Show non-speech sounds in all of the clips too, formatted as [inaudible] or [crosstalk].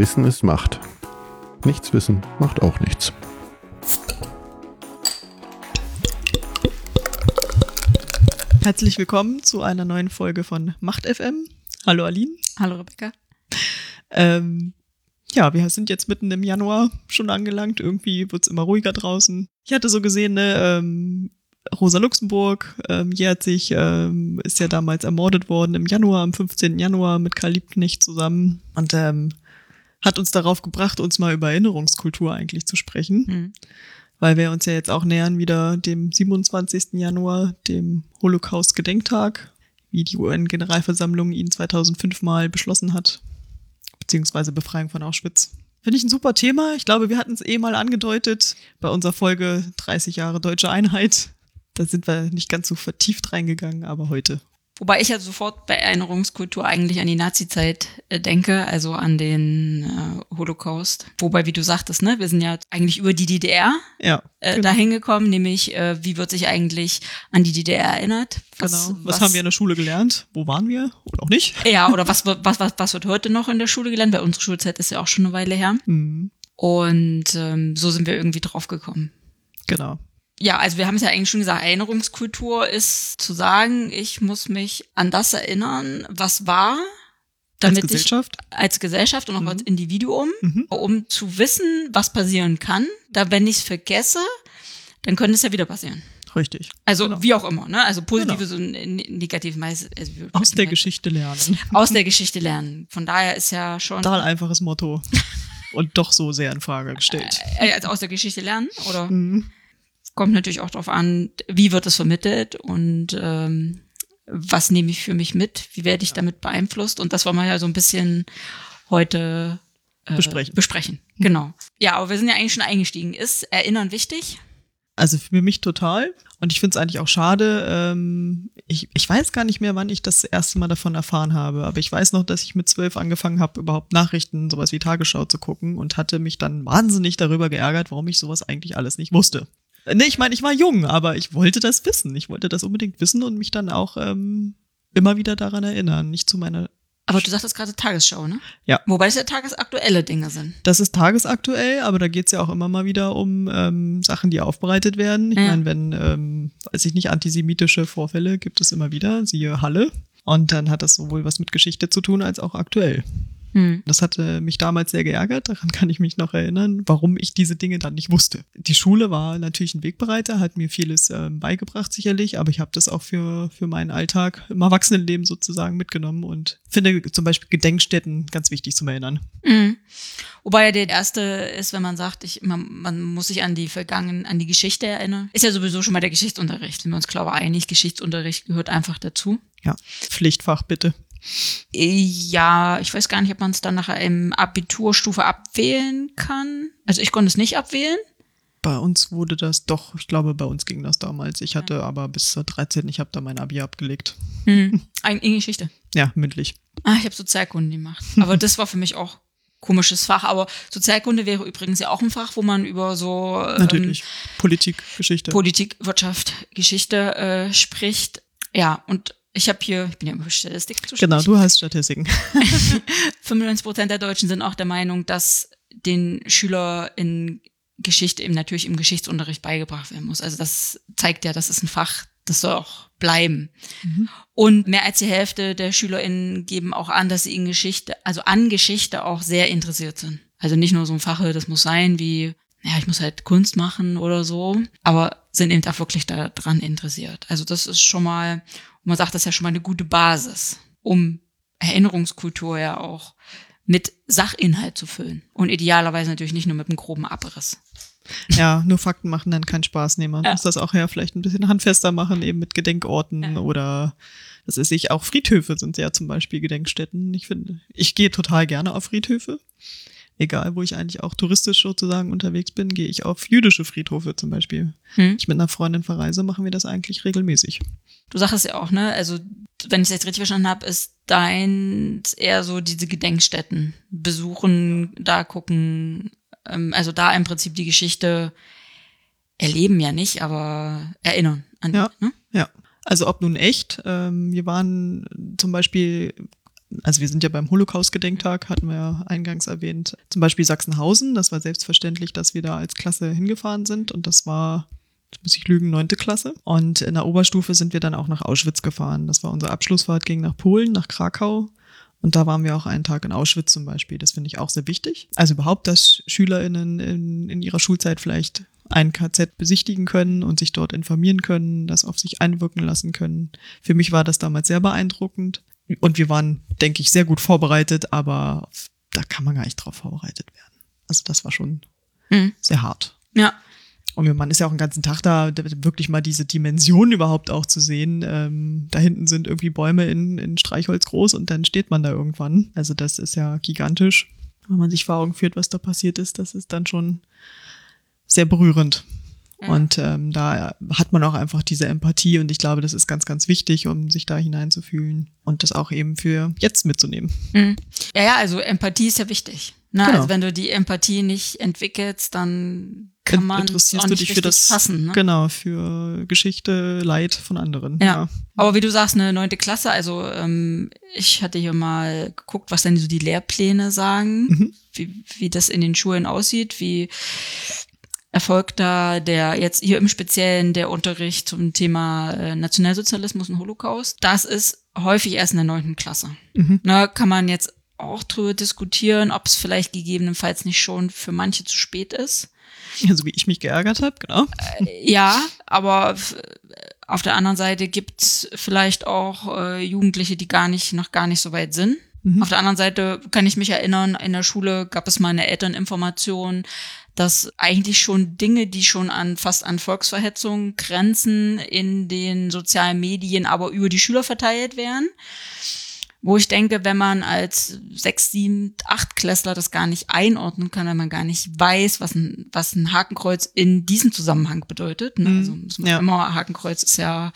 Wissen ist Macht. Nichts wissen macht auch nichts. Herzlich willkommen zu einer neuen Folge von Macht FM. Hallo Aline. Hallo Rebecca. Ähm, ja, wir sind jetzt mitten im Januar schon angelangt. Irgendwie wird's immer ruhiger draußen. Ich hatte so gesehen, ne, ähm, Rosa Luxemburg ähm, jährt sich, ähm, ist ja damals ermordet worden im Januar, am 15. Januar mit Karl Liebknecht zusammen und ähm, hat uns darauf gebracht, uns mal über Erinnerungskultur eigentlich zu sprechen, Hm. weil wir uns ja jetzt auch nähern wieder dem 27. Januar, dem Holocaust-Gedenktag, wie die UN-Generalversammlung ihn 2005 mal beschlossen hat, beziehungsweise Befreiung von Auschwitz. Finde ich ein super Thema. Ich glaube, wir hatten es eh mal angedeutet bei unserer Folge 30 Jahre deutsche Einheit. Da sind wir nicht ganz so vertieft reingegangen, aber heute. Wobei ich ja sofort bei Erinnerungskultur eigentlich an die Nazi-Zeit äh, denke, also an den äh, Holocaust. Wobei, wie du sagtest, ne, wir sind ja eigentlich über die DDR Ja, äh, genau. dahin gekommen, nämlich äh, wie wird sich eigentlich an die DDR erinnert? genau. Was, haben wir in der Schule gelernt? Wo waren wir? Oder auch nicht? Ja, oder was, wird- was, was, was wird heute noch in der Schule gelernt? Weil unsere Schulzeit ist ja auch schon eine Weile her. Hm, Und ähm, so sind wir irgendwie drauf gekommen. genau. Ja, also wir haben es ja eigentlich schon gesagt, Erinnerungskultur ist zu sagen, ich muss mich an das erinnern, was war, damit Als Gesellschaft? ich als Gesellschaft und auch Mhm. als Individuum, Mhm. um zu wissen, was passieren kann. Da wenn ich es vergesse, dann könnte es ja wieder passieren. Richtig. Also Genau. wie auch immer, ne? Also positives und ne- negatives meist. Also, Aus der Geschichte lernen. [laughs] Aus der Geschichte lernen. Von daher ist ja schon Total einfaches Motto. [laughs] Und doch so sehr in Frage gestellt. äh, also aus der Geschichte lernen oder Mhm. Kommt natürlich auch darauf an, wie wird es vermittelt und ähm, was nehme ich für mich mit, wie werde ich damit beeinflusst und das wollen wir ja so ein bisschen heute äh, Besprechen. besprechen. Genau. Ja, aber wir sind ja eigentlich schon eingestiegen. Ist Erinnern wichtig? Also für mich total. Und ich finde es eigentlich auch schade. Ähm, ich, ich weiß gar nicht mehr, wann ich das erste Mal davon erfahren habe. Aber ich weiß noch, dass ich mit zwölf angefangen habe, überhaupt Nachrichten, sowas wie Tagesschau zu gucken und hatte mich dann wahnsinnig darüber geärgert, warum ich sowas eigentlich alles nicht wusste. Nee, ich meine, ich war jung, aber ich wollte das wissen. Ich wollte das unbedingt wissen und mich dann auch ähm, immer wieder daran erinnern. Nicht zu meiner Aber du sagtest gerade Tagesschau, ne? Ja. Wobei es ja tagesaktuelle Dinge sind. Das ist tagesaktuell, aber da geht's ja auch immer mal wieder um ähm, Sachen, die aufbereitet werden. Ich Ja. meine, wenn, ähm, weiß ich nicht, antisemitische Vorfälle gibt es immer wieder, siehe Halle. Und dann hat das sowohl was mit Geschichte zu tun als auch aktuell. Hm. Das hatte mich damals sehr geärgert, daran kann ich mich noch erinnern, warum ich diese Dinge dann nicht wusste. Die Schule war natürlich ein Wegbereiter, hat mir vieles ähm, beigebracht sicherlich, aber ich habe das auch für, für meinen Alltag im Erwachsenenleben sozusagen mitgenommen und finde zum Beispiel Gedenkstätten ganz wichtig zum Erinnern. Mhm. Wobei ja der erste ist, wenn man sagt, ich, man, man muss sich an die Vergangen, an die Geschichte erinnern. Ist ja sowieso schon mal der Geschichtsunterricht. Sind wir uns, glaube ich, einig, Geschichtsunterricht gehört einfach dazu. Ja, Pflichtfach bitte. Ja, ich weiß gar nicht, ob man es dann nachher im Abiturstufe abwählen kann. Also ich konnte es nicht abwählen. Bei uns wurde das doch, ich glaube, bei uns ging das damals. Ich hatte aber bis zur 13, ich habe da mein Abi abgelegt. Hm. [laughs] Ein- In Geschichte. Ja, mündlich. Ah, ich habe Sozialkunde gemacht. Aber das war für mich auch komisches Fach. Aber Sozialkunde wäre übrigens ja auch ein Fach, wo man über so ähm, Natürlich. Politik, Geschichte. Politik, Wirtschaft, Geschichte äh, spricht. Ja, und ich habe hier, ich bin ja immer für Statistik zuständig. genau, du hast Statistiken. [laughs] 95 Prozent der Deutschen sind auch der Meinung, dass den Schüler in Geschichte eben natürlich im Geschichtsunterricht beigebracht werden muss. Also das zeigt ja, das ist ein Fach, das soll auch bleiben. Mhm. Und mehr als die Hälfte der SchülerInnen geben auch an, dass sie in Geschichte, also an Geschichte auch sehr interessiert sind. Also nicht nur so ein Fach, das muss sein wie, ja, ich muss halt Kunst machen oder so, aber sind eben auch wirklich daran interessiert. Also das ist schon mal, man sagt, das ist ja schon mal eine gute Basis, um Erinnerungskultur ja auch mit Sachinhalt zu füllen. Und idealerweise natürlich nicht nur mit einem groben Abriss. Ja, nur Fakten machen dann keinen Spaß. Nee, man Ja. muss das auch ja vielleicht ein bisschen handfester machen, eben mit Gedenkorten Ja. oder das ist ich, auch Friedhöfe sind ja zum Beispiel Gedenkstätten. Ich finde, ich gehe total gerne auf Friedhöfe. Egal, wo ich eigentlich auch touristisch sozusagen unterwegs bin, gehe ich auf jüdische Friedhöfe zum Beispiel. Hm? Ich mit einer Freundin verreise, machen wir das eigentlich regelmäßig. Du sagst ja auch, ne? Also, wenn ich es jetzt richtig verstanden habe, ist dein eher so diese Gedenkstätten besuchen, da gucken, ähm, also da im Prinzip die Geschichte erleben ja nicht, aber erinnern an Ja. ne? Ja, also ob nun echt, ähm, wir waren zum Beispiel also wir sind ja beim Holocaust-Gedenktag, hatten wir ja eingangs erwähnt. Zum Beispiel Sachsenhausen, das war selbstverständlich, dass wir da als Klasse hingefahren sind und das war, muss ich lügen, neunte Klasse. Und in der Oberstufe sind wir dann auch nach Auschwitz gefahren. Das war unsere Abschlussfahrt, ging nach Polen, nach Krakau. Und da waren wir auch einen Tag in Auschwitz zum Beispiel. Das finde ich auch sehr wichtig. Also überhaupt, dass SchülerInnen in, in ihrer Schulzeit vielleicht ein KZ besichtigen können und sich dort informieren können, das auf sich einwirken lassen können. Für mich war das damals sehr beeindruckend. Und wir waren, denke ich, sehr gut vorbereitet, aber da kann man gar nicht drauf vorbereitet werden. Also das war schon Mhm. sehr hart. Ja. Und man ist ja auch einen ganzen Tag da, wirklich mal diese Dimension überhaupt auch zu sehen. Ähm, da hinten sind irgendwie Bäume in, in Streichholz groß und dann steht man da irgendwann. Also das ist ja gigantisch. Wenn man sich vor Augen führt, was da passiert ist, das ist dann schon sehr berührend. Und ähm, da hat man auch einfach diese Empathie und ich glaube, das ist ganz, ganz wichtig, um sich da hineinzufühlen und das auch eben für jetzt mitzunehmen. Mhm. Ja, ja, also Empathie ist ja wichtig. Ne? Genau. Also wenn du die Empathie nicht entwickelst, dann kann man Interessierst du dich für das, fassen. Ne? genau, für Geschichte, Leid von anderen. Ja. Aber wie du sagst, eine neunte Klasse, also ähm, ich hatte hier mal geguckt, was denn so die Lehrpläne sagen, Mhm. wie, wie das in den Schulen aussieht, wie erfolgt da der jetzt hier im Speziellen der Unterricht zum Thema äh, Nationalsozialismus und Holocaust. Das ist häufig erst in der neunten Klasse. Mhm. Na, kann man jetzt auch drüber diskutieren, ob es vielleicht gegebenenfalls nicht schon für manche zu spät ist. [laughs] Also wie ich mich geärgert habe, genau. Ja, aber f- auf der anderen Seite gibt's vielleicht auch äh, Jugendliche, die gar nicht, noch gar nicht so weit sind. Mhm. Auf der anderen Seite kann ich mich erinnern, in der Schule gab es mal eine Elterninformation, dass eigentlich schon Dinge, die schon an fast an Volksverhetzung grenzen, in den sozialen Medien aber über die Schüler verteilt werden. Wo ich denke, wenn man als sechs, sieben, acht Klässler das gar nicht einordnen kann, wenn man gar nicht weiß, was ein, was ein Hakenkreuz in diesem Zusammenhang bedeutet. Ne? Mhm. Also muss man Ja. immer, Hakenkreuz ist ja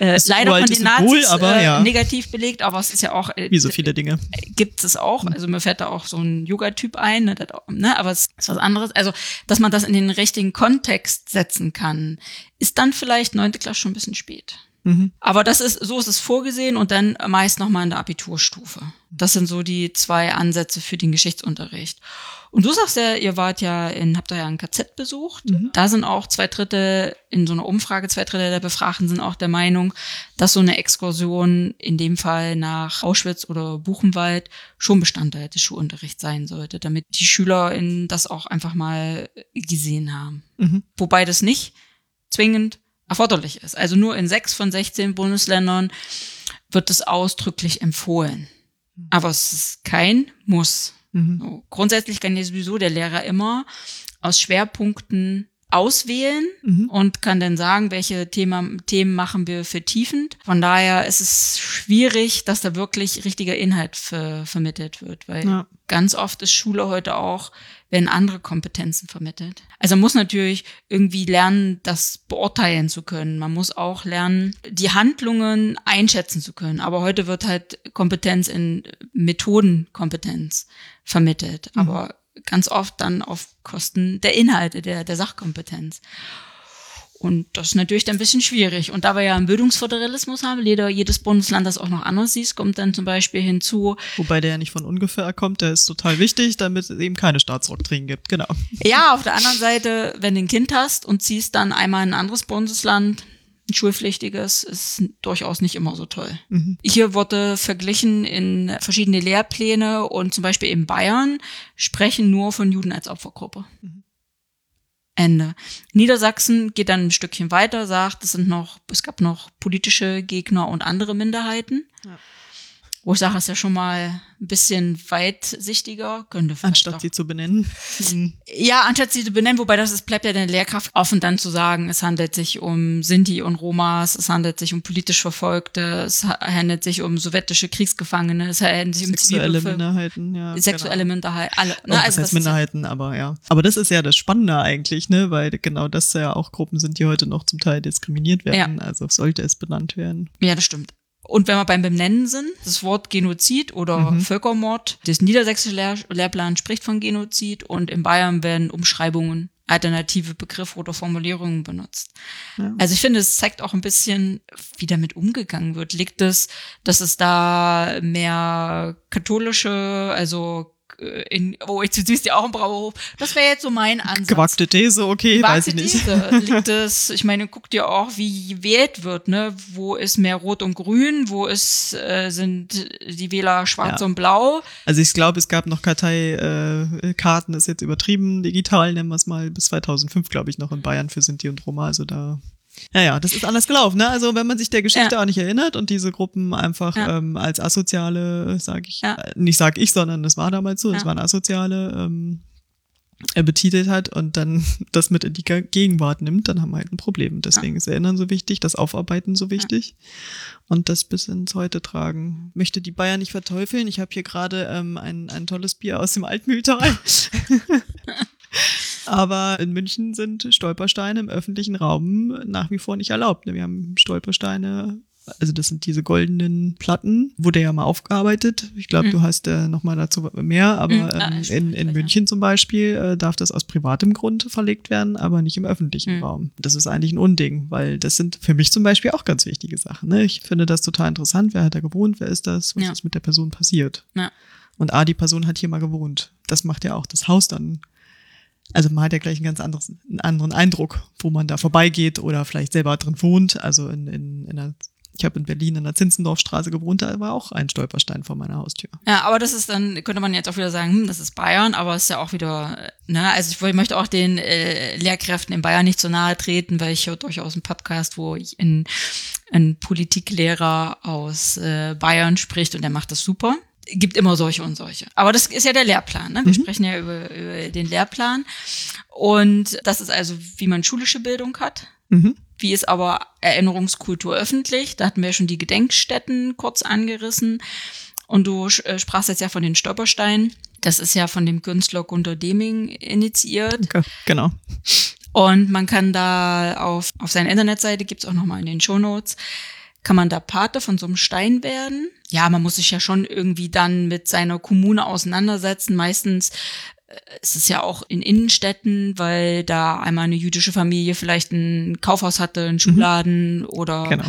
äh, Ist leider von den Symbol, Nazis aber äh, ja. negativ belegt, aber es ist ja auch äh, Wie so viele Dinge. gibt es auch. Also mir fällt da auch so ein Yoga-Typ ein, ne, das ne, aber es ist was anderes. Also, dass man das in den richtigen Kontext setzen kann, ist dann vielleicht neunte Klasse schon ein bisschen spät. Mhm. Aber das ist, so ist es vorgesehen und dann meist nochmal in der Abiturstufe. Das sind so die zwei Ansätze für den Geschichtsunterricht. Und du sagst ja, ihr wart ja in, habt ihr ja ein KZ besucht. Da sind auch zwei Drittel, in so einer Umfrage, zwei Drittel der Befragten sind auch der Meinung, dass so eine Exkursion in dem Fall nach Auschwitz oder Buchenwald schon Bestandteil des Schulunterrichts sein sollte, damit die Schüler in das auch einfach mal gesehen haben. Mhm. Wobei das nicht zwingend erforderlich ist. Also nur in sechs von 16 Bundesländern wird es ausdrücklich empfohlen. Aber es ist kein Muss. Mhm. So, grundsätzlich kann ja sowieso der Lehrer immer aus Schwerpunkten auswählen Mhm. und kann dann sagen, welche Thema, Themen machen wir vertiefend. Von daher ist es schwierig, dass da wirklich richtiger Inhalt ver vermittelt wird, weil Ja. ganz oft ist Schule heute auch, werden andere Kompetenzen vermittelt. Also man muss natürlich irgendwie lernen, das beurteilen zu können. Man muss auch lernen, die Handlungen einschätzen zu können. Aber heute wird halt Kompetenz in Methodenkompetenz vermittelt. Aber ganz oft dann auf Kosten der Inhalte, der, der Sachkompetenz. Und das ist natürlich dann ein bisschen schwierig. Und da wir ja einen Bildungsföderalismus haben, jeder, jedes Bundesland das auch noch anders sieht, kommt dann zum Beispiel hinzu, Wobei der ja nicht von ungefähr kommt, der ist total wichtig, damit es eben keine Staatsdoktrinen gibt, genau. Ja, auf der anderen Seite, wenn du ein Kind hast und ziehst dann einmal in ein anderes Bundesland, ein schulpflichtiges, ist durchaus nicht immer so toll. Mhm. Hier wurde verglichen in verschiedene Lehrpläne und zum Beispiel in Bayern sprechen nur von Juden als Opfergruppe. Ende. Niedersachsen geht dann ein Stückchen weiter, sagt, es sind noch, es gab noch politische Gegner und andere Minderheiten. Ja. Wo ich sage, ist ja schon mal ein bisschen weitsichtiger. Könnte Anstatt auch- sie zu benennen. Mhm. ja, anstatt sie zu benennen, wobei das ist, bleibt ja der Lehrkraft offen, dann zu sagen, es handelt sich um Sinti und Romas, es handelt sich um politisch Verfolgte, es ha- handelt sich um sowjetische Kriegsgefangene, es handelt sich um Sexuelle Minderheiten, ja. sexuelle Minderheit, alle. Genau. Ne, Oh, also das heißt ja- Minderheiten, aber ja. Aber das ist ja das Spannende eigentlich, ne? Weil genau das ja auch Gruppen sind, die heute noch zum Teil diskriminiert werden. Also sollte es benannt werden. Ja, das stimmt. Und wenn wir beim Benennen sind, das Wort Genozid oder Mhm. Völkermord, das niedersächsische Lehr Lehrplan spricht von Genozid und in Bayern werden Umschreibungen alternative Begriffe oder Formulierungen benutzt. Ja. Also ich finde, es zeigt auch ein bisschen, wie damit umgegangen wird. Liegt es, dass es da mehr katholische, also in, oh, jetzt siehst du die Augenbraue hoch. Das wäre jetzt so mein Ansatz. Gewagte These, okay, weiß ich nicht. These. Liegt es, ich meine, guck dir auch, wie gewählt wird, ne? Wo ist mehr Rot und Grün? Wo ist, äh, sind die Wähler schwarz Ja. und blau? Also ich glaube, es gab noch Karteikarten, äh, Karten, ist jetzt übertrieben, digital nennen wir es mal, bis 2005, glaube ich, noch in Bayern für Sinti und Roma. Also da, ja, ja, das ist anders gelaufen. Ne? Also wenn man sich der Geschichte Ja. auch nicht erinnert und diese Gruppen einfach Ja. ähm, als asoziale, sage ich, Ja. äh, nicht sag ich, sondern das war damals so, es waren asoziale, ähm, er betitelt hat und dann [laughs] das mit in die Ge- Gegenwart nimmt, dann haben wir halt ein Problem. Deswegen ist Erinnern so wichtig, das Aufarbeiten so wichtig und das bis ins Heute tragen. Möchte die Bayern nicht verteufeln. Ich habe hier gerade ähm, ein, ein tolles Bier aus dem Altmühltal. [laughs] [laughs] Aber in München sind Stolpersteine im öffentlichen Raum nach wie vor nicht erlaubt. Wir haben Stolpersteine, also das sind diese goldenen Platten, wurde ja mal aufgearbeitet. Ich glaube, Mhm. du hast äh, noch mal dazu mehr, aber Mhm, ah, ähm, stimmt, in, in. München zum Beispiel äh, darf das aus privatem Grund verlegt werden, aber nicht im öffentlichen Mhm. Raum. Das ist eigentlich ein Unding, weil das sind für mich zum Beispiel auch ganz wichtige Sachen. Ne? Ich finde das total interessant. Wer hat da gewohnt? Wer ist das? Was Ja. ist mit der Person passiert? Ja. Und A, die Person hat hier mal gewohnt. Das macht ja auch das Haus dann. Also man hat ja gleich einen ganz anderes, einen anderen Eindruck, wo man da vorbeigeht oder vielleicht selber drin wohnt. Also in, in, in einer, ich habe in Berlin in der Zinzendorfstraße gewohnt, da war auch ein Stolperstein vor meiner Haustür. Ja, aber das ist dann, könnte man jetzt auch wieder sagen, hm, das ist Bayern, aber es ist ja auch wieder, ne, also ich, woll- möchte auch den äh, Lehrkräften in Bayern nicht so nahe treten, weil ich höre durchaus einen Podcast, wo ich ein, ein Politiklehrer aus äh, Bayern spricht und der macht das super. Gibt immer solche und solche. Aber das ist ja der Lehrplan, ne? Wir sprechen ja über, über den Lehrplan. Und das ist also, wie man schulische Bildung hat. Mhm. Wie ist aber Erinnerungskultur öffentlich? Da hatten wir schon die Gedenkstätten kurz angerissen. Und du äh, sprachst jetzt ja von den Stolpersteinen. Das ist ja von dem Künstler Gunter Deming initiiert. Ge- Genau. Und man kann da auf, auf seiner Internetseite, gibt's auch nochmal in den Shownotes, kann man da Pate von so einem Stein werden. Ja, man muss sich ja schon irgendwie dann mit seiner Kommune auseinandersetzen. Meistens äh, ist es ja auch in Innenstädten, weil da einmal eine jüdische Familie vielleicht ein Kaufhaus hatte, einen Schuhladen oder Genau.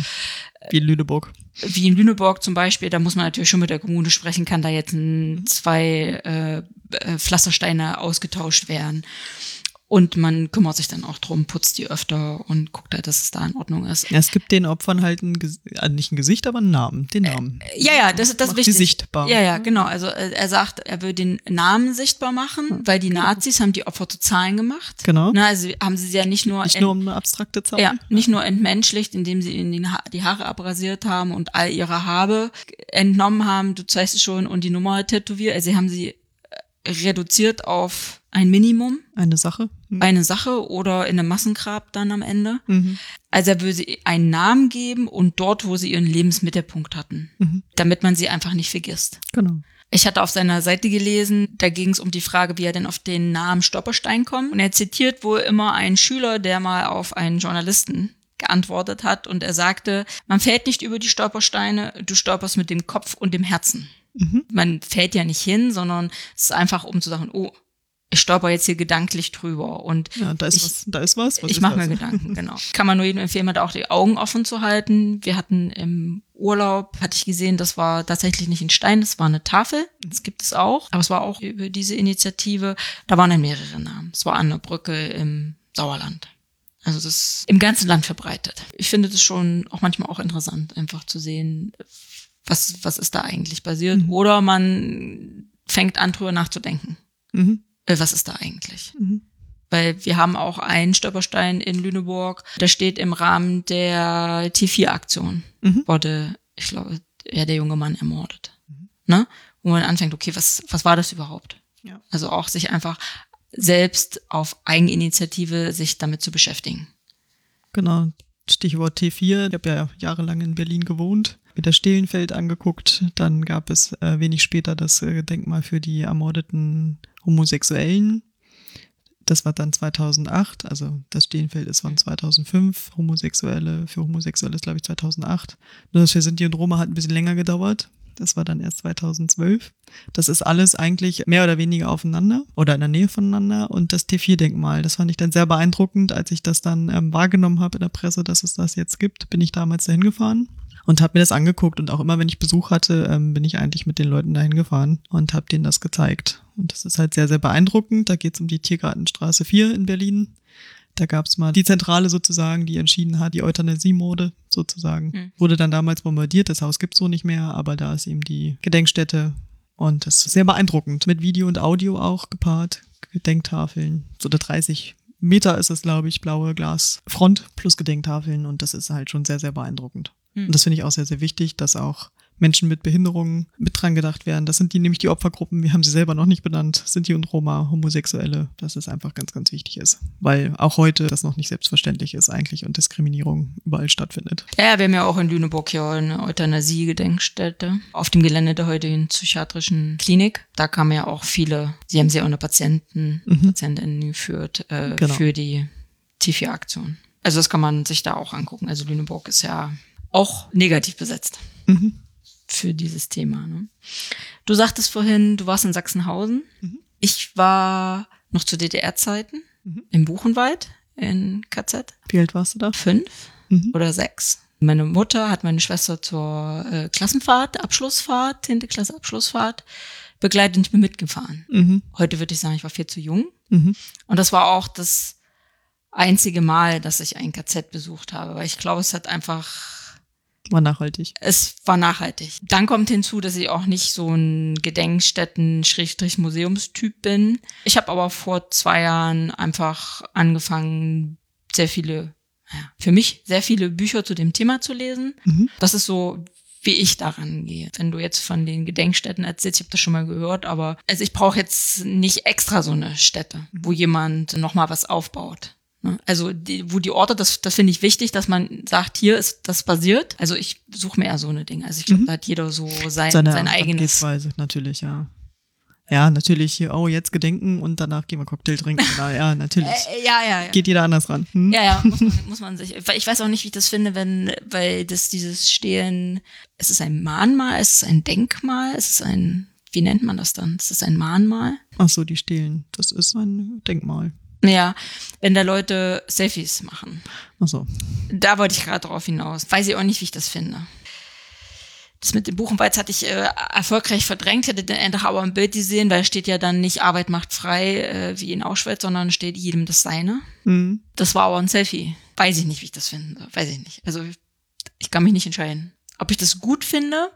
Wie in Lüneburg. wie in Lüneburg zum Beispiel, da muss man natürlich schon mit der Kommune sprechen, kann da jetzt ein, zwei äh, äh, Pflastersteine ausgetauscht werden. Und man kümmert sich dann auch drum, putzt die öfter und guckt halt, dass es da in Ordnung ist. Ja, es gibt den Opfern halt ein, also nicht ein Gesicht, aber einen Namen. Den Namen. Ja, ja, das ist das Macht wichtig. sie sichtbar. Ja, ja, genau. Also äh, er sagt, er will den Namen sichtbar machen, weil die Nazis haben die Opfer zu Zahlen gemacht. Genau. Na, also haben sie sie ja nicht nur, Nicht nur um eine abstrakte Zahl. ja, nicht nur entmenschlicht, indem sie ihnen ha die Haare abrasiert haben und all ihre Habe entnommen haben, du zeigst es schon, und die Nummer tätowiert. Also sie haben sie äh, reduziert auf ein Minimum, Eine Sache. Mhm. eine Sache oder in einem Massengrab dann am Ende. Mhm. Also er würde sie einen Namen geben und dort, wo sie ihren Lebensmittelpunkt hatten, Mhm. damit man sie einfach nicht vergisst. Genau. Ich hatte auf seiner Seite gelesen, da ging es um die Frage, wie er denn auf den Namen Stolperstein kommt. Und er zitiert wohl immer einen Schüler, der mal auf einen Journalisten geantwortet hat und er sagte, man fällt nicht über die Stolpersteine, du stolperst mit dem Kopf und dem Herzen. Mhm. Man fällt ja nicht hin, sondern es ist einfach, um zu sagen, oh, ich stolper jetzt hier gedanklich drüber und Ja, da ist Ich- was. Da ist was. was ich mache mir Gedanken, [laughs] genau. Kann man nur jedem empfehlen, da auch die Augen offen zu halten. Wir hatten im Urlaub, hatte ich gesehen, das war tatsächlich nicht ein Stein, das war eine Tafel. Das gibt es auch. Aber es war auch über diese Initiative, da waren dann mehrere Namen. Es war an der Brücke im Sauerland. Also das ist im ganzen Land verbreitet. Ich finde das schon auch manchmal auch interessant, einfach zu sehen, was, was ist da eigentlich passiert. Mhm. Oder man fängt an, drüber nachzudenken. Mhm. Äh, Was ist da eigentlich? Mhm. Weil wir haben auch einen Stolperstein in Lüneburg, der steht im Rahmen der T4-Aktion. Mhm. Wurde, ich glaube, ja, der junge Mann ermordet. Ne? Wo man anfängt, okay, was, was war das überhaupt? Ja. Also auch sich einfach selbst auf Eigeninitiative sich damit zu beschäftigen. Genau. Stichwort T4. Ich habe ja jahrelang in Berlin gewohnt. Mir das Stehlenfeld angeguckt. Dann gab es äh, wenig später das äh, Denkmal für die ermordeten Homosexuellen. Das war dann 2008. Also das Stehlenfeld ist von 2005. Homosexuelle, für Homosexuelle ist glaube ich 2008. Nur das für Sinti und Roma hat ein bisschen länger gedauert. Das war dann erst 2012. Das ist alles eigentlich mehr oder weniger aufeinander oder in der Nähe voneinander. Und das T4-Denkmal, das fand ich dann sehr beeindruckend, als ich das dann ähm, wahrgenommen habe in der Presse, dass es das jetzt gibt, bin ich damals dahin gefahren und habe mir das angeguckt. Und auch immer, wenn ich Besuch hatte, ähm, bin ich eigentlich mit den Leuten dahin gefahren und habe denen das gezeigt. Und das ist halt sehr, sehr beeindruckend. Da geht es um die Tiergartenstraße 4 in Berlin. Da gab es mal die Zentrale sozusagen, die entschieden hat, die Euthanasie-Mode sozusagen. Mhm. Wurde dann damals bombardiert, das Haus gibt's so nicht mehr, aber da ist eben die Gedenkstätte und das ist sehr beeindruckend. Mit Video und Audio auch gepaart, Gedenktafeln. So der 30 Meter ist es, glaube ich, blaue Glasfront plus Gedenktafeln und das ist halt schon sehr, sehr beeindruckend. Mhm. Und das finde ich auch sehr, sehr wichtig, dass auch Menschen mit Behinderungen mit dran gedacht werden. Das sind die nämlich die Opfergruppen, wir haben sie selber noch nicht benannt, Sinti und Roma, Homosexuelle, dass es einfach ganz, ganz wichtig ist. Weil auch heute das noch nicht selbstverständlich ist eigentlich und Diskriminierung überall stattfindet. Ja, wir haben ja auch in Lüneburg ja eine Euthanasie-Gedenkstätte auf dem Gelände der heutigen psychiatrischen Klinik. Da kamen ja auch viele, sie haben sie auch eine Patienten, Mhm. Patientinnen geführt äh, Genau. für die T4-Aktion. Also das kann man sich da auch angucken. Also Lüneburg ist ja auch negativ besetzt Mhm. für dieses Thema. Ne? Du sagtest vorhin, du warst in Sachsenhausen. Mhm. Ich war noch zu DDR-Zeiten Mhm. im Buchenwald in KZ. Wie alt warst du da? Fünf Mhm. oder sechs. Meine Mutter hat meine Schwester zur äh, Klassenfahrt, Abschlussfahrt, 10. Klasse Abschlussfahrt begleitet und ich bin mitgefahren. Mhm. Heute würde ich sagen, ich war viel zu jung. Mhm. Und das war auch das einzige Mal, dass ich ein KZ besucht habe, weil ich glaube, es hat einfach War nachhaltig. es war nachhaltig. Dann kommt hinzu, dass ich auch nicht so ein Gedenkstätten-Museumstyp bin. Ich habe aber vor zwei Jahren einfach angefangen, sehr viele, naja, für mich sehr viele Bücher zu dem Thema zu lesen. Mhm. Das ist so, wie ich daran gehe. Wenn du jetzt von den Gedenkstätten erzählst, ich habe das schon mal gehört, aber also ich brauche jetzt nicht extra so eine Stätte, wo jemand nochmal was aufbaut. Ne? Also die, wo die Orte, das, das finde ich wichtig, dass man sagt, hier ist das basiert. Also ich suche mir eher so eine Dinge. Also ich glaube, Mhm. da hat jeder so sein, Seine sein eigenes. Angehensweise, natürlich, ja. Ja, natürlich hier, oh, jetzt gedenken und danach gehen wir Cocktail trinken. Na, ja, natürlich. [laughs] Äh, ja, ja, ja. Geht jeder anders ran. Hm? Ja, ja, muss man, muss man sich. Ich weiß auch nicht, wie ich das finde, wenn, weil das dieses Stehen, es ist ein Mahnmal, es ist ein Denkmal, es ist ein, wie nennt man das dann? Es ist ein Mahnmal. Ach so, die stehlen. Das ist ein Denkmal. Naja, wenn da Leute Selfies machen. Ach so. Da wollte ich gerade drauf hinaus. Weiß ich auch nicht, wie ich das finde. Das mit dem Buchenweiz hatte ich äh, erfolgreich verdrängt, hätte den einfach aber ein Bild gesehen, weil es steht ja dann nicht Arbeit macht frei äh, wie in Auschwitz, sondern steht jedem das Seine. Hm. Das war aber ein Selfie. Weiß ich nicht, wie ich das finde. Weiß ich nicht. Also ich kann mich nicht entscheiden. Ob ich das gut finde,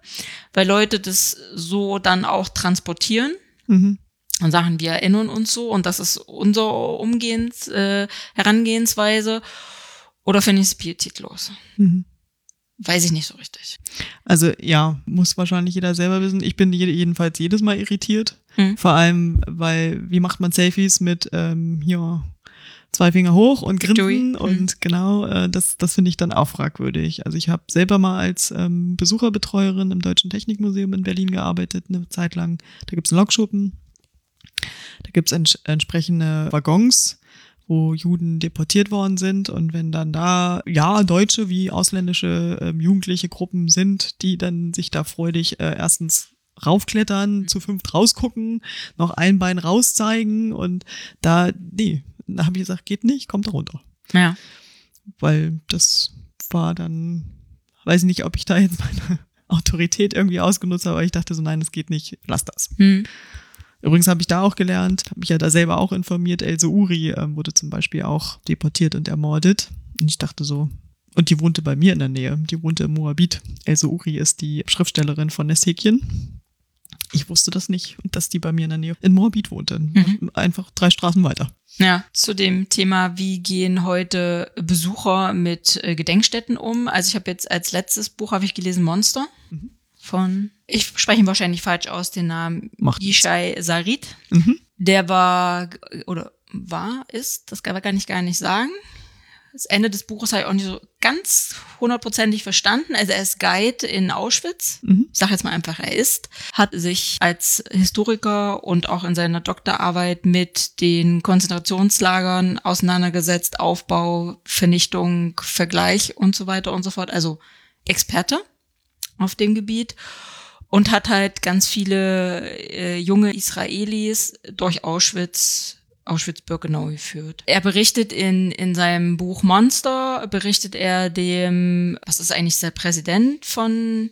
weil Leute das so dann auch transportieren Mhm. Und sagen, wir erinnern uns so und das ist unsere Umgehens, äh, Herangehensweise. Oder finde ich es pietätlos? Mhm. Weiß ich nicht so richtig. Also ja, muss wahrscheinlich jeder selber wissen. Ich bin je- jedenfalls jedes Mal irritiert. Hm. Vor allem, weil, wie macht man Selfies mit ähm, hier zwei Finger hoch und grinsen Hm. und genau, äh, das, das finde ich dann auch fragwürdig. Also ich habe selber mal als ähm, Besucherbetreuerin im Deutschen Technikmuseum in Berlin gearbeitet, eine Zeit lang. Da gibt's einen Lokschuppen, da gibt's ents entsprechende Waggons, wo Juden deportiert worden sind und wenn dann da ja deutsche wie ausländische ähm, jugendliche Gruppen sind, die dann sich da freudig äh, erstens raufklettern, zu fünft rausgucken, noch ein Bein rauszeigen und da nee, da habe ich gesagt, geht nicht, kommt da runter, Ja. weil das war dann weiß ich nicht, ob ich da jetzt meine Autorität irgendwie ausgenutzt habe, aber ich dachte so nein, das geht nicht, lass das. Hm. Übrigens habe ich da auch gelernt, habe mich ja da selber auch informiert, Else Uri ähm, wurde zum Beispiel auch deportiert und ermordet. Und ich dachte so, und die wohnte bei mir in der Nähe, die wohnte im Moabit. Else Uri ist die Schriftstellerin von Nesthekien. Ich wusste das nicht und dass die bei mir in der Nähe in Moabit wohnte. Mhm. Einfach drei Straßen weiter. Ja, zu dem Thema, wie gehen heute Besucher mit äh, Gedenkstätten um? Also ich habe jetzt als letztes Buch habe ich gelesen Monster. Von, ich spreche ihn wahrscheinlich falsch aus, den Namen Macht. Yishai Sarit. Mhm. Der war, oder war, ist, das kann man gar nicht gar nicht sagen. Das Ende des Buches habe ich auch nicht so ganz hundertprozentig verstanden. Also er ist Guide in Auschwitz. Mhm. Ich sage jetzt mal einfach, er ist, hat sich als Historiker und auch in seiner Doktorarbeit mit den Konzentrationslagern auseinandergesetzt, Aufbau, Vernichtung, Vergleich und so weiter und so fort. Also Experte auf dem Gebiet und hat halt ganz viele äh, junge Israelis durch Auschwitz Auschwitz-Birkenau geführt. Er berichtet in, in seinem Buch Monster, berichtet er dem, was ist eigentlich der Präsident von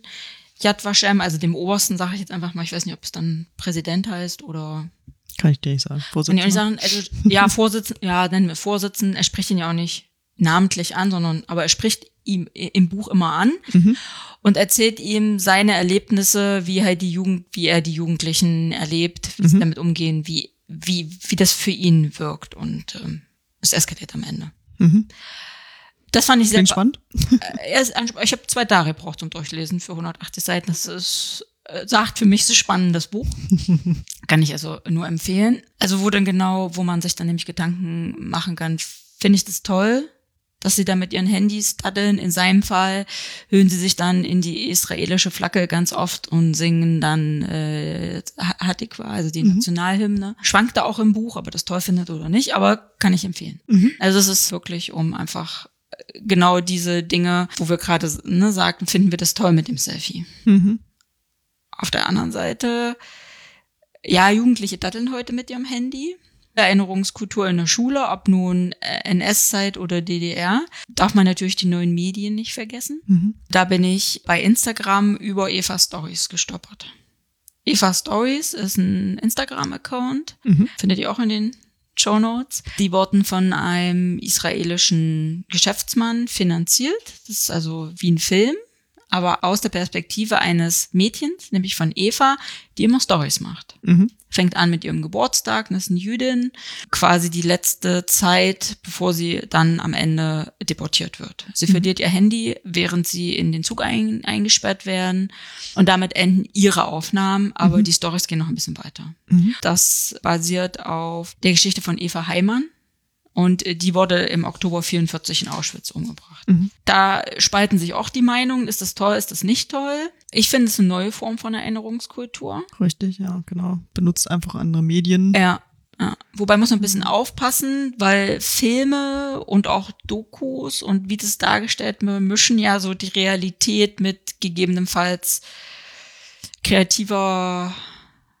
Yad Vashem, also dem Obersten, sage ich jetzt einfach mal, ich weiß nicht, ob es dann Präsident heißt oder Kann ich dir nicht sagen. kann ich auch nicht sagen, also, ja, Vorsitzender, ja, nennen wir Vorsitzenden, er spricht ihn ja auch nicht namentlich an, sondern, aber er spricht ihm im Buch immer an Mhm. und erzählt ihm seine Erlebnisse, wie halt die Jugend, wie er die Jugendlichen erlebt, wie sie Mhm. damit umgehen, wie, wie, wie das für ihn wirkt und ähm, es eskaliert am Ende. Mhm. Das fand ich sehr spannend. [laughs] äh, ich habe zwei Tage gebraucht zum Durchlesen für 180 Seiten. Das ist, äh, sagt für mich, es ist spannend, das Buch. [laughs] kann ich also nur empfehlen. Also wo dann genau, wo man sich dann nämlich Gedanken machen kann, finde ich das toll, dass sie da mit ihren Handys daddeln. In seinem Fall hören sie sich dann in die israelische Flagge ganz oft und singen dann äh, Hatikwa, also die Nationalhymne. Schwankt da auch im Buch, ob er das toll findet oder nicht, aber kann ich empfehlen. Mhm. Also es ist wirklich um einfach äh, genau diese Dinge, wo wir gerade ne, sagten, finden wir das toll mit dem Selfie. Mhm. Auf der anderen Seite, ja, Jugendliche datteln heute mit ihrem Handy. Erinnerungskultur in der Schule, ob nun äh, NS-Zeit oder DDR, darf man natürlich die neuen Medien nicht vergessen. Mhm. Da bin ich bei Instagram über Eva Stories gestolpert. Eva Stories ist ein Instagram-Account, Mhm. findet ihr auch in den Show Notes. Die wurden von einem israelischen Geschäftsmann finanziert. Das ist also wie ein Film, aber aus der Perspektive eines Mädchens, nämlich von Eva, die immer Stories macht. Mhm. Fängt an mit ihrem Geburtstag, das ist eine Jüdin, quasi die letzte Zeit, bevor sie dann am Ende deportiert wird. Sie verliert ihr Handy, während sie in den Zug ein, eingesperrt werden und damit enden ihre Aufnahmen, aber die Stories gehen noch ein bisschen weiter. Mhm. Das basiert auf der Geschichte von Eva Heimann. Und äh, die wurde im Oktober 44 in Auschwitz umgebracht. Mhm. Da spalten sich auch die Meinungen. Ist das toll, ist das nicht toll? Ich finde es eine neue Form von Erinnerungskultur. Richtig, ja, genau. Benutzt einfach andere Medien. Ja. ja. Wobei muss man ein bisschen aufpassen, weil Filme und auch Dokus und wie das dargestellt wird, mischen ja so die Realität mit gegebenenfalls kreativer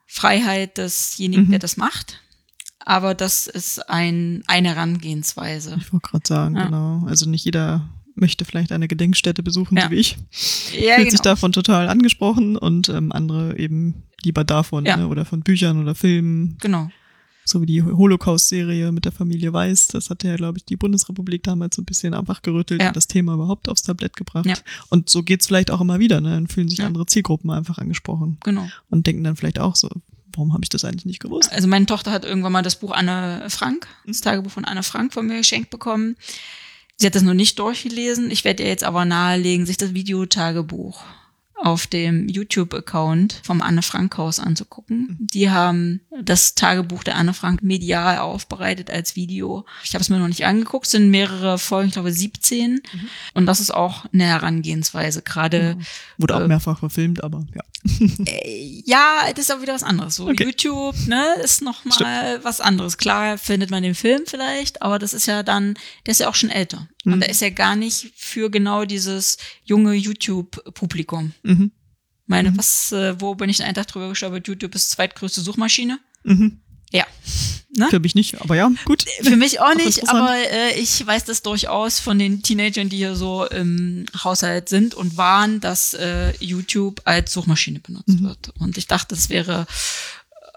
Freiheit desjenigen, Mhm. der das macht. Aber das ist ein, eine Herangehensweise. Ich wollte gerade sagen, Ja. genau. Also nicht jeder möchte vielleicht eine Gedenkstätte besuchen, Ja. so wie ich. Ja, Fühlt sich davon total angesprochen und ähm, andere eben lieber davon Ja. ne? oder von Büchern oder Filmen. genau. So wie die Holocaust-Serie mit der Familie Weiß. Das hat ja, glaube ich, die Bundesrepublik damals so ein bisschen einfach gerüttelt Ja. und das Thema überhaupt aufs Tablett gebracht. Ja. Und so geht's vielleicht auch immer wieder. Ne? Dann fühlen sich andere Zielgruppen einfach angesprochen Genau. und denken dann vielleicht auch so, warum habe ich das eigentlich nicht gewusst? Also meine Tochter hat irgendwann mal das Buch Anne Frank, das Tagebuch von Anne Frank von mir geschenkt bekommen. Sie hat das noch nicht durchgelesen. Ich werde ihr jetzt aber nahelegen, sich das Videotagebuch auf dem YouTube-Account vom Anne Frank Haus anzugucken. Die haben das Tagebuch der Anne Frank medial aufbereitet als Video. Ich habe es mir noch nicht angeguckt, sind mehrere Folgen, ich glaube 17. Und das ist auch eine Herangehensweise. Gerade Wurde auch äh, mehrfach verfilmt, aber ja. [laughs] äh, ja, das ist auch wieder was anderes. So Okay. YouTube, ne, ist noch mal was anderes. Klar findet man den Film vielleicht, aber das ist ja dann, der ist ja auch schon älter. Mhm. Und der ist ja gar nicht für genau dieses junge YouTube-Publikum. Mhm. Meine, was, äh, wo bin ich einen Tag drüber gestolpert? YouTube ist zweitgrößte Suchmaschine. Mhm. Ja. Ne? Für mich nicht, aber ja, gut. Für mich auch nicht, aber äh, ich weiß das durchaus von den Teenagern, die hier so im Haushalt sind und waren, dass äh, YouTube als Suchmaschine benutzt Mhm. wird. Und ich dachte, das wäre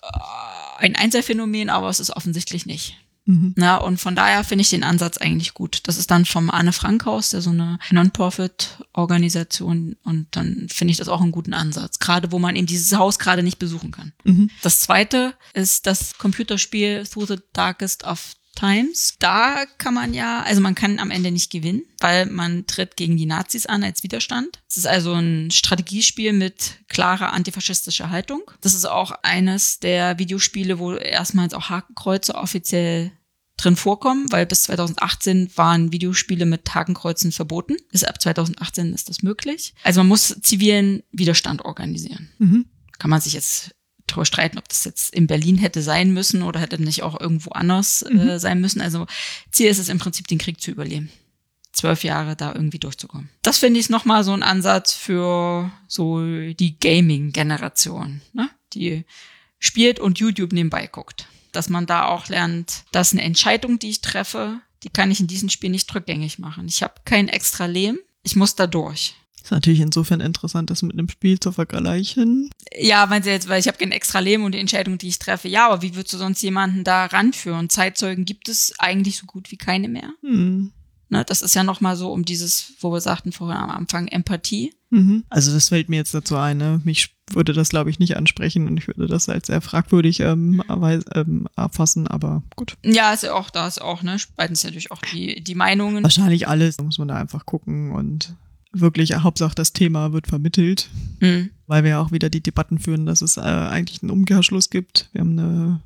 äh, ein Einzelfenomen, aber es ist offensichtlich nicht. Mhm. Na, und von daher finde ich den Ansatz eigentlich gut. Das ist dann vom Anne Frank Haus, der so eine Non-Profit-Organisation und dann finde ich das auch einen guten Ansatz. Gerade wo man eben dieses Haus gerade nicht besuchen kann. Mhm. Das zweite ist das Computerspiel Through the Darkest of Times. Da kann man ja, also man kann am Ende nicht gewinnen, weil man tritt gegen die Nazis an als Widerstand. Es ist also ein Strategiespiel mit klarer antifaschistischer Haltung. Das ist auch eines der Videospiele, wo erstmals auch Hakenkreuze offiziell drin vorkommen, weil bis 2018 waren Videospiele mit Hakenkreuzen verboten. Bis ab 2018 ist das möglich. Also man muss zivilen Widerstand organisieren Mhm. kann man sich jetzt drüber streiten, ob das jetzt in Berlin hätte sein müssen oder hätte nicht auch irgendwo anders Mhm. äh, sein müssen. Also Ziel ist es im Prinzip, den Krieg zu überleben. zwölf Jahre da irgendwie durchzukommen. Das finde ich nochmal so ein Ansatz für so die Gaming-Generation, ne? die spielt und YouTube nebenbei guckt. Dass man da auch lernt, dass eine Entscheidung, die ich treffe, die kann ich in diesem Spiel nicht rückgängig machen. Ich habe kein extra Leben, ich muss da durch. Ist natürlich insofern interessant, das mit einem Spiel zu vergleichen. Ja, wenn sie jetzt, weil ich habe kein extra Leben und die Entscheidung, die ich treffe, ja, aber wie würdest du sonst jemanden da ranführen? Zeitzeugen gibt es eigentlich so gut wie keine mehr. Hm. Ne, das ist ja nochmal so um dieses, wo wir sagten vorher am Anfang, Empathie. Mhm. Also das fällt mir jetzt dazu ein. Ne? Mich würde das, glaube ich, nicht ansprechen und ich würde das als sehr fragwürdig ähm, ähm, erfassen, aber gut. Ja, ist ja auch, da ist auch, ne, spalten sich natürlich auch die, die Meinungen. Wahrscheinlich alles. Da muss man da einfach gucken und wirklich, Hauptsache das Thema wird vermittelt, Mhm. weil wir ja auch wieder die Debatten führen, dass es äh, eigentlich einen Umkehrschluss gibt. Wir haben eine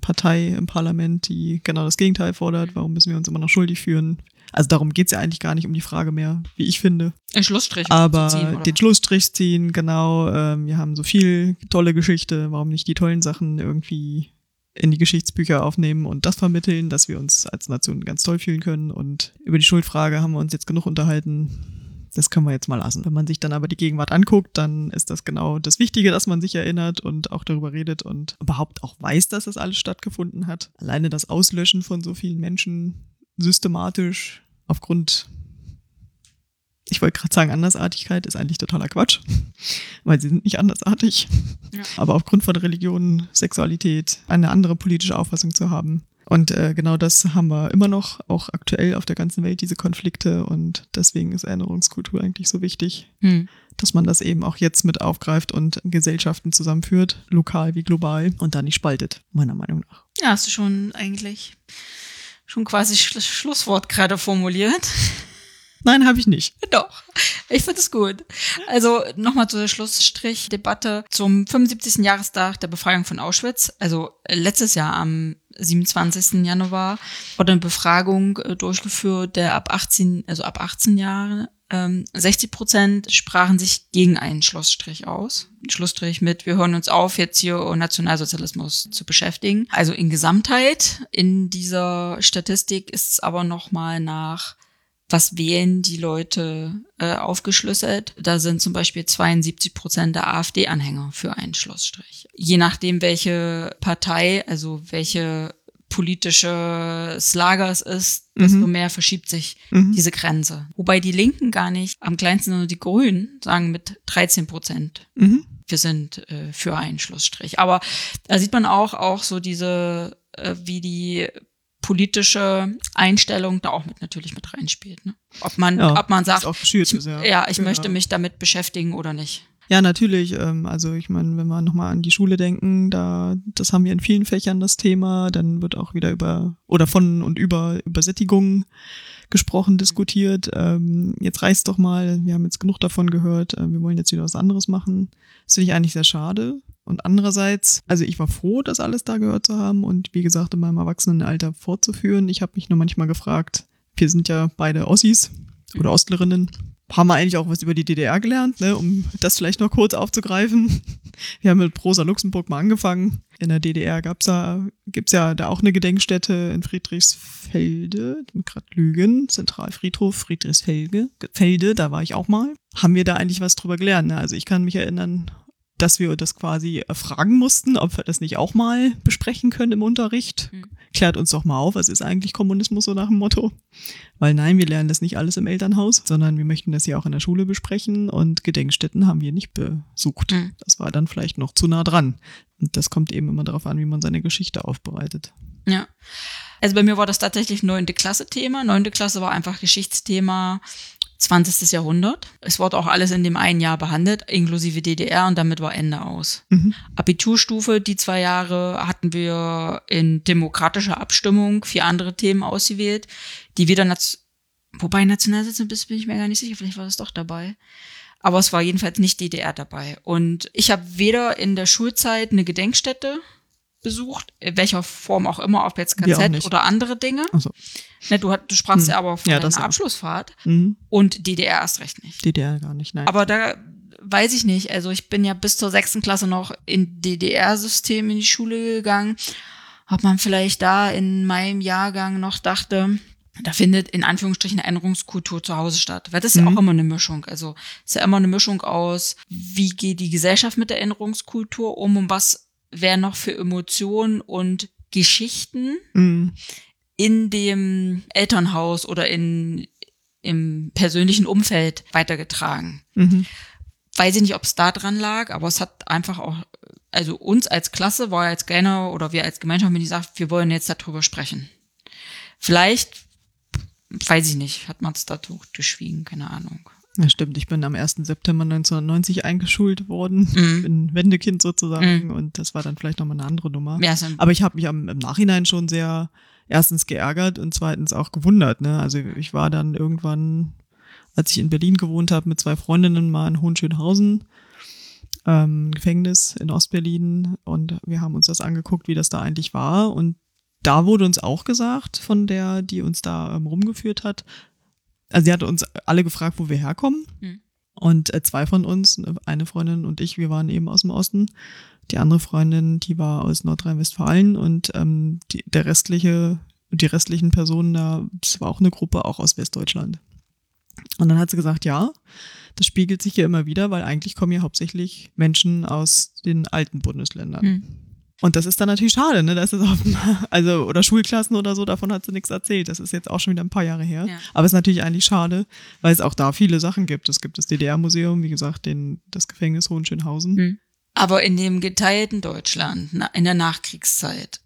Partei im Parlament, die genau das Gegenteil fordert. Warum müssen wir uns immer noch schuldig führen? Also darum geht's ja eigentlich gar nicht um die Frage mehr, wie ich finde. Ein Schlussstrich. Aber ziehen, den? Schlussstrich ziehen, genau. Ähm, wir haben so viel tolle Geschichte. Warum nicht die tollen Sachen irgendwie in die Geschichtsbücher aufnehmen und das vermitteln, dass wir uns als Nation ganz toll fühlen können. Und über die Schuldfrage haben wir uns jetzt genug unterhalten. Das können wir jetzt mal lassen. Wenn man sich dann aber die Gegenwart anguckt, dann ist das genau das Wichtige, dass man sich erinnert und auch darüber redet und überhaupt auch weiß, dass das alles stattgefunden hat. Alleine das Auslöschen von so vielen Menschen systematisch aufgrund ich wollte gerade sagen, Andersartigkeit ist eigentlich totaler Quatsch, [laughs] weil sie sind nicht andersartig. Ja. Aber aufgrund von Religion, Sexualität, eine andere politische Auffassung zu haben. Und äh, genau das haben wir immer noch, auch aktuell auf der ganzen Welt, diese Konflikte. Und deswegen ist Erinnerungskultur eigentlich so wichtig, Hm. dass man das eben auch jetzt mit aufgreift und Gesellschaften zusammenführt, lokal wie global, und da nicht spaltet, meiner Meinung nach. Ja, hast du schon eigentlich schon quasi Schlu Schlusswort gerade formuliert. Nein, habe ich nicht. [laughs] Doch, ich finde es gut. Also nochmal zur Schlussstrich-Debatte zum 75. Jahrestag der Befreiung von Auschwitz. Also letztes Jahr am 27. Januar wurde eine Befragung äh, durchgeführt, der ab 18, also ab 18 Jahre, ähm, 60 Prozent sprachen sich gegen einen Schlussstrich aus. Schlussstrich mit, wir hören uns auf, jetzt hier Nationalsozialismus zu beschäftigen. Also in Gesamtheit in dieser Statistik ist es aber nochmal nach was wählen die Leute äh, aufgeschlüsselt. Da sind zum Beispiel 72 Prozent der AfD-Anhänger für einen Schlussstrich. Je nachdem, welche Partei, also welche politische Lager es ist, desto mehr verschiebt sich Mhm. diese Grenze. Wobei die Linken gar nicht, am kleinsten nur die Grünen, sagen mit 13 Prozent Mhm. wir sind äh, für einen Schlussstrich. Aber da sieht man auch, auch so diese, äh, wie die politische Einstellung da auch mit natürlich mit reinspielt. Ne? Ob man, Ja, ob man sagt, ich, ist, ja. ja. ich Genau. möchte mich damit beschäftigen oder nicht. Ja, natürlich. Ähm, also ich meine, wenn wir nochmal an die Schule denken, da das haben wir in vielen Fächern das Thema, dann wird auch wieder über oder von und über Übersättigung gesprochen, diskutiert. Ähm, jetzt reicht's doch mal, wir haben jetzt genug davon gehört, äh, wir wollen jetzt wieder was anderes machen. Das finde ich eigentlich sehr schade. Und andererseits, also ich war froh, das alles da gehört zu haben und wie gesagt, in meinem Erwachsenenalter fortzuführen. Ich habe mich nur manchmal gefragt, wir sind ja beide Ossis oder Ostlerinnen. Haben wir eigentlich auch was über die DDR gelernt, ne, um das vielleicht noch kurz aufzugreifen. [laughs] Wir haben mit Rosa Luxemburg mal angefangen. In der DDR gab's da, gibt's ja da auch eine Gedenkstätte in Friedrichsfelde, grad lügen, Zentralfriedhof Friedrichsfelde, Felde, da war ich auch mal. Haben wir da eigentlich was drüber gelernt? Ne? Also ich kann mich erinnern, dass wir das quasi fragen mussten, ob wir das nicht auch mal besprechen können im Unterricht. Mhm. Klärt uns doch mal auf, was ist eigentlich Kommunismus so nach dem Motto? Weil nein, wir lernen das nicht alles im Elternhaus, sondern wir möchten das ja auch in der Schule besprechen und Gedenkstätten haben wir nicht besucht. Mhm. Das war dann vielleicht noch zu nah dran. Und das kommt eben immer darauf an, wie man seine Geschichte aufbereitet. Ja. Also bei mir war das tatsächlich neunte Klasse Thema. Neunte Klasse war einfach Geschichtsthema 20. Jahrhundert. Es wurde auch alles in dem einen Jahr behandelt, inklusive DDR und damit war Ende aus. Mhm. Abiturstufe, die zwei Jahre hatten wir in demokratischer Abstimmung vier andere Themen ausgewählt, die wieder, Naz wobei Nationalsozialismus bin ich mir gar nicht sicher, vielleicht war das doch dabei. Aber es war jedenfalls nicht DDR dabei. Und ich habe weder in der Schulzeit eine Gedenkstätte besucht, in welcher Form auch immer, ob jetzt KZ oder andere Dinge. Also, Ne, du, hat, du sprachst Hm. ja aber von Ja, einer ja. Abschlussfahrt mhm. und DDR erst recht nicht. DDR gar nicht, nein. Aber da weiß ich nicht. Also ich bin ja bis zur sechsten Klasse noch in DDR-System in die Schule gegangen. Ob man vielleicht da in meinem Jahrgang noch dachte, da findet in Anführungsstrichen Erinnerungskultur zu Hause statt. Weil das ist ja Mhm. auch immer eine Mischung. Also ist ja immer eine Mischung aus, wie geht die Gesellschaft mit der Erinnerungskultur um und was wären noch für Emotionen und Geschichten Mhm. in dem Elternhaus oder in, im persönlichen Umfeld weitergetragen. Mhm. Weiß ich nicht, ob es da dran lag, aber es hat einfach auch, also uns als Klasse war jetzt gerne oder wir als Gemeinschaft, wenn die sagt, wir wollen jetzt darüber sprechen. Vielleicht, weiß ich nicht, hat man es dazu geschwiegen, keine Ahnung. Ja, stimmt. Ich bin am 1. September 1990 eingeschult worden. Mhm. [laughs] Bin Wendekind sozusagen. Mhm. Und das war dann vielleicht nochmal eine andere Nummer. Ja, so, Aber ich habe mich am, im Nachhinein schon sehr erstens geärgert und zweitens auch gewundert. Ne? Also ich war dann irgendwann, als ich in Berlin gewohnt habe, mit zwei Freundinnen mal in Hohenschönhausen, ähm, Gefängnis in Ostberlin. Und wir haben uns das angeguckt, wie das da eigentlich war. Und da wurde uns auch gesagt von der, die uns da ähm, rumgeführt hat, also sie hatte uns alle gefragt, wo wir herkommen. Mhm. Und äh, zwei von uns, eine Freundin und ich, wir waren eben aus dem Osten. Die andere Freundin, die war aus Nordrhein-Westfalen und ähm, die, der restliche, die restlichen Personen da, das war auch eine Gruppe, auch aus Westdeutschland. Und dann hat sie gesagt, ja, das spiegelt sich hier immer wieder, weil eigentlich kommen hier hauptsächlich Menschen aus den alten Bundesländern. Hm. Und das ist dann natürlich schade, ne? Das ist auf, [laughs] also, oder Schulklassen oder so, davon hat sie nichts erzählt. Das ist jetzt auch schon wieder ein paar Jahre her. Ja. Aber es ist natürlich eigentlich schade, weil es auch da viele Sachen gibt. Es gibt das DDR-Museum, wie gesagt, den, das Gefängnis Hohenschönhausen. Hm. Aber in dem geteilten Deutschland, in der Nachkriegszeit,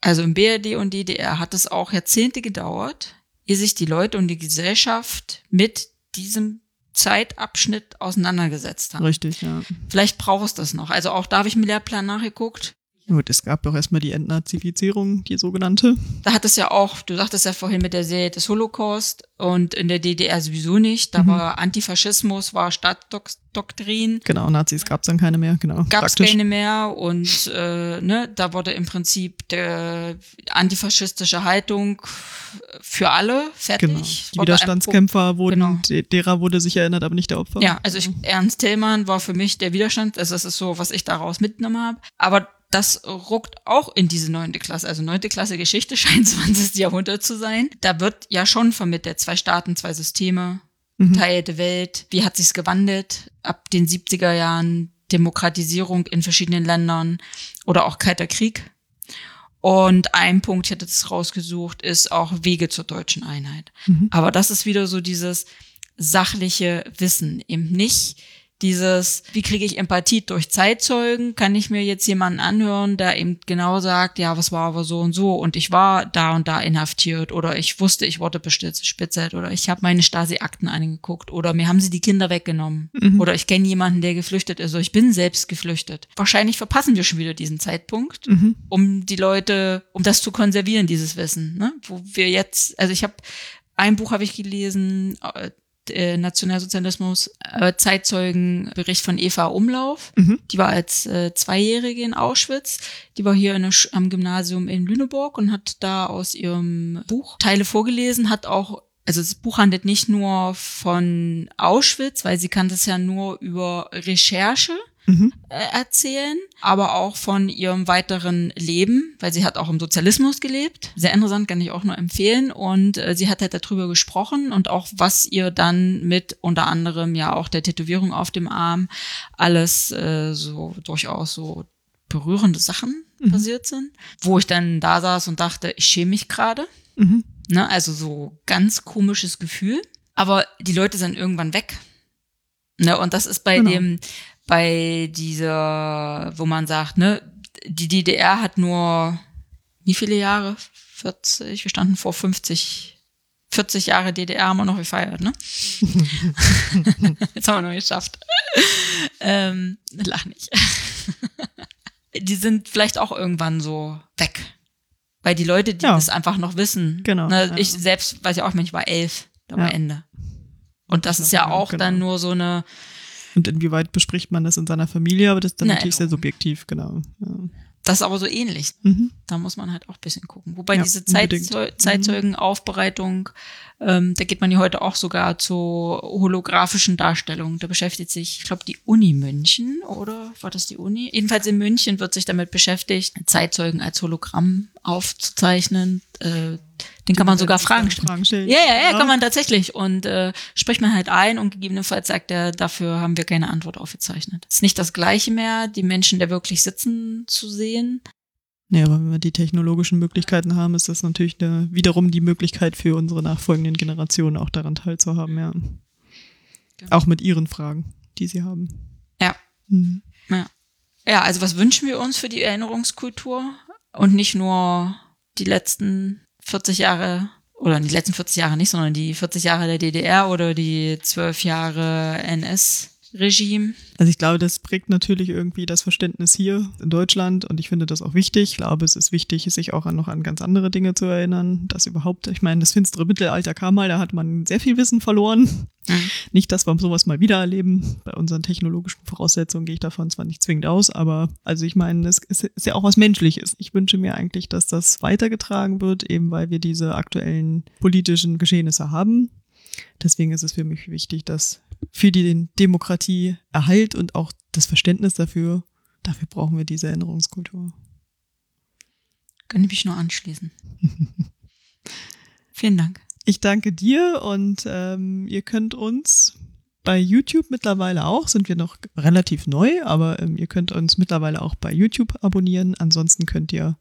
also im BRD und DDR, hat es auch Jahrzehnte gedauert, ehe sich die Leute und die Gesellschaft mit diesem Zeitabschnitt auseinandergesetzt haben. Richtig, ja. Vielleicht braucht es das noch. Also auch da habe ich im Lehrplan nachgeguckt. Gut, es gab doch erstmal die Entnazifizierung, die sogonnante. Da hat es ja auch, du sagtest ja vorhin mit der Serie des Holocaust und in der DDR sowieso nicht. Da Mhm. war Antifaschismus, war Staatsdoktrin. Genau, Nazis gab es dann keine mehr, genau. gab es keine mehr und äh, ne, da wurde im Prinzip der antifaschistische Haltung für alle fertig. Genau. Die Widerstandskämpfer wurden, Genau. de- derer wurde sich erinnert, aber nicht der Opfer. Ja, also ich, Ernst Thälmann war für mich der Widerstand, also das ist so, was ich daraus mitgenommen habe. Aber das ruckt auch in diese neunte Klasse, also neunte Klasse Geschichte [laughs] scheint 20. Jahrhundert zu sein. Da wird ja schon vermittelt, zwei Staaten, zwei Systeme, Mhm. teilte Welt, wie hat sich's gewandelt ab den 70er Jahren, Demokratisierung in verschiedenen Ländern oder auch Kalter Krieg. Und ein Punkt, ich hätte das rausgesucht, ist auch Wege zur deutschen Einheit. Mhm. Aber das ist wieder so dieses sachliche Wissen, eben nicht dieses, wie kriege ich Empathie durch Zeitzeugen? Kann ich mir jetzt jemanden anhören, der eben genau sagt, ja, was war aber so und so und ich war da und da inhaftiert oder ich wusste, ich wurde bespitzelt oder ich habe meine Stasi-Akten angeguckt oder mir haben sie die Kinder weggenommen Mhm. oder ich kenne jemanden, der geflüchtet ist oder ich bin selbst geflüchtet. Wahrscheinlich verpassen wir schon wieder diesen Zeitpunkt Mhm. um die Leute, um das zu konservieren, dieses Wissen. Ne? Wo wir jetzt, also ich habe ein Buch habe ich gelesen, äh, Nationalsozialismus, äh, Zeitzeugenbericht von Eva Umlauf. Mhm. Die war als äh, Zweijährige in Auschwitz. Die war hier Sch- am Gymnasium in Lüneburg und hat da aus ihrem Buch Teile vorgelesen, hat auch also das Buch handelt nicht nur von Auschwitz, weil sie kann das ja nur über Recherche Mhm. äh, erzählen, aber auch von ihrem weiteren Leben, weil sie hat auch im Sozialismus gelebt. Sehr interessant, kann ich auch nur empfehlen. Und äh, sie hat halt darüber gesprochen und auch was ihr dann mit unter anderem ja auch der Tätowierung auf dem Arm alles äh, so durchaus so berührende Sachen Mhm. passiert sind, wo ich dann da saß und dachte, ich schäme mich gerade. Mhm. Ne? Also so ganz komisches Gefühl. Aber die Leute sind irgendwann weg. Ne? Und das ist bei Genau. dem, bei dieser, wo man sagt, ne, die DDR hat nur wie viele Jahre? 40, wir standen vor 50, 40 Jahre DDR haben wir noch gefeiert, ne? [laughs] Jetzt haben wir noch geschafft. ähm, lach nicht. die sind vielleicht auch irgendwann so weg. Weil die Leute, die Ja. das einfach noch wissen. Genau, Ne, ja. Ich selbst weiß ja auch, ich war elf, da war Ja. Ende. Und das Das ist ja auch genau. dann nur so eine, Und inwieweit bespricht man das in seiner Familie, aber das ist dann Na, natürlich sehr genau. subjektiv, genau. Ja. das ist aber so ähnlich. Mhm. Da muss man halt auch ein bisschen gucken. Wobei Ja, diese. Zeitzeu Zeitzeugenaufbereitung, ähm, da geht man ja heute auch sogar zu holographischen Darstellungen. Da beschäftigt sich, ich glaube, die Uni München oder war das die Uni? Jedenfalls in München wird sich damit beschäftigt, Zeitzeugen als Hologramm aufzuzeichnen. Äh, den kann man sogar Fragen stellen. Fragen stellen. Ja, ja, ja, kann man tatsächlich. Und äh, spricht man halt ein und gegebenenfalls sagt er, dafür haben wir keine Antwort aufgezeichnet. Ist nicht das Gleiche mehr, die Menschen, der wirklich sitzen, zu sehen. Ja, aber wenn wir die technologischen Möglichkeiten haben, ist das natürlich eine, wiederum die Möglichkeit für unsere nachfolgenden Generationen auch daran teilzuhaben, ja. Genau. Auch mit ihren Fragen, die sie haben. Ja. Mhm. Ja, also was wünschen wir uns für die Erinnerungskultur? Und nicht nur die letzten 40 Jahre, oder die letzten 40 Jahre nicht, sondern die 40 Jahre der DDR oder die 12 Jahre NS-Regime. Also ich glaube, das prägt natürlich irgendwie das Verständnis hier in Deutschland und ich finde das auch wichtig. Ich glaube, es ist wichtig, sich auch an, noch an ganz andere Dinge zu erinnern. Das überhaupt, ich meine, das finstere Mittelalter kam mal, da hat man sehr viel Wissen verloren. Mhm. Nicht, dass wir sowas mal wieder erleben. Bei unseren technologischen Voraussetzungen gehe ich davon zwar nicht zwingend aus, aber also ich meine, es ist ja auch was Menschliches. Ich wünsche mir eigentlich, dass das weitergetragen wird, eben weil wir diese aktuellen politischen Geschehnisse haben. Deswegen ist es für mich wichtig, dass für die Demokratieerhalt und auch das Verständnis dafür, dafür brauchen wir diese Erinnerungskultur. Kann ich mich nur anschließen. [laughs] Vielen Dank. Ich danke dir und ähm, ihr könnt uns bei YouTube mittlerweile auch, sind wir noch relativ neu, aber ähm, ihr könnt uns mittlerweile auch bei YouTube abonnieren. Ansonsten könnt ihr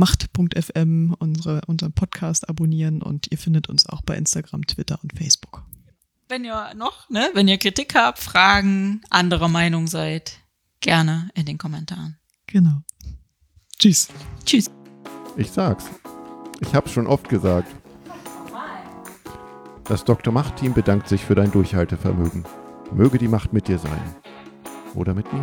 macht.fm unsere, unseren Podcast abonnieren und ihr findet uns auch bei Instagram, Twitter und Facebook. Wenn ihr noch, ne, wenn ihr Kritik habt, Fragen, anderer Meinung seid, gerne in den Kommentaren. Genau. Tschüss. Tschüss. Ich sag's. Ich hab's schon oft gesagt. Das Dr. Macht-Team bedankt sich für dein Durchhaltevermögen. Möge die Macht mit dir sein. Oder mit mir.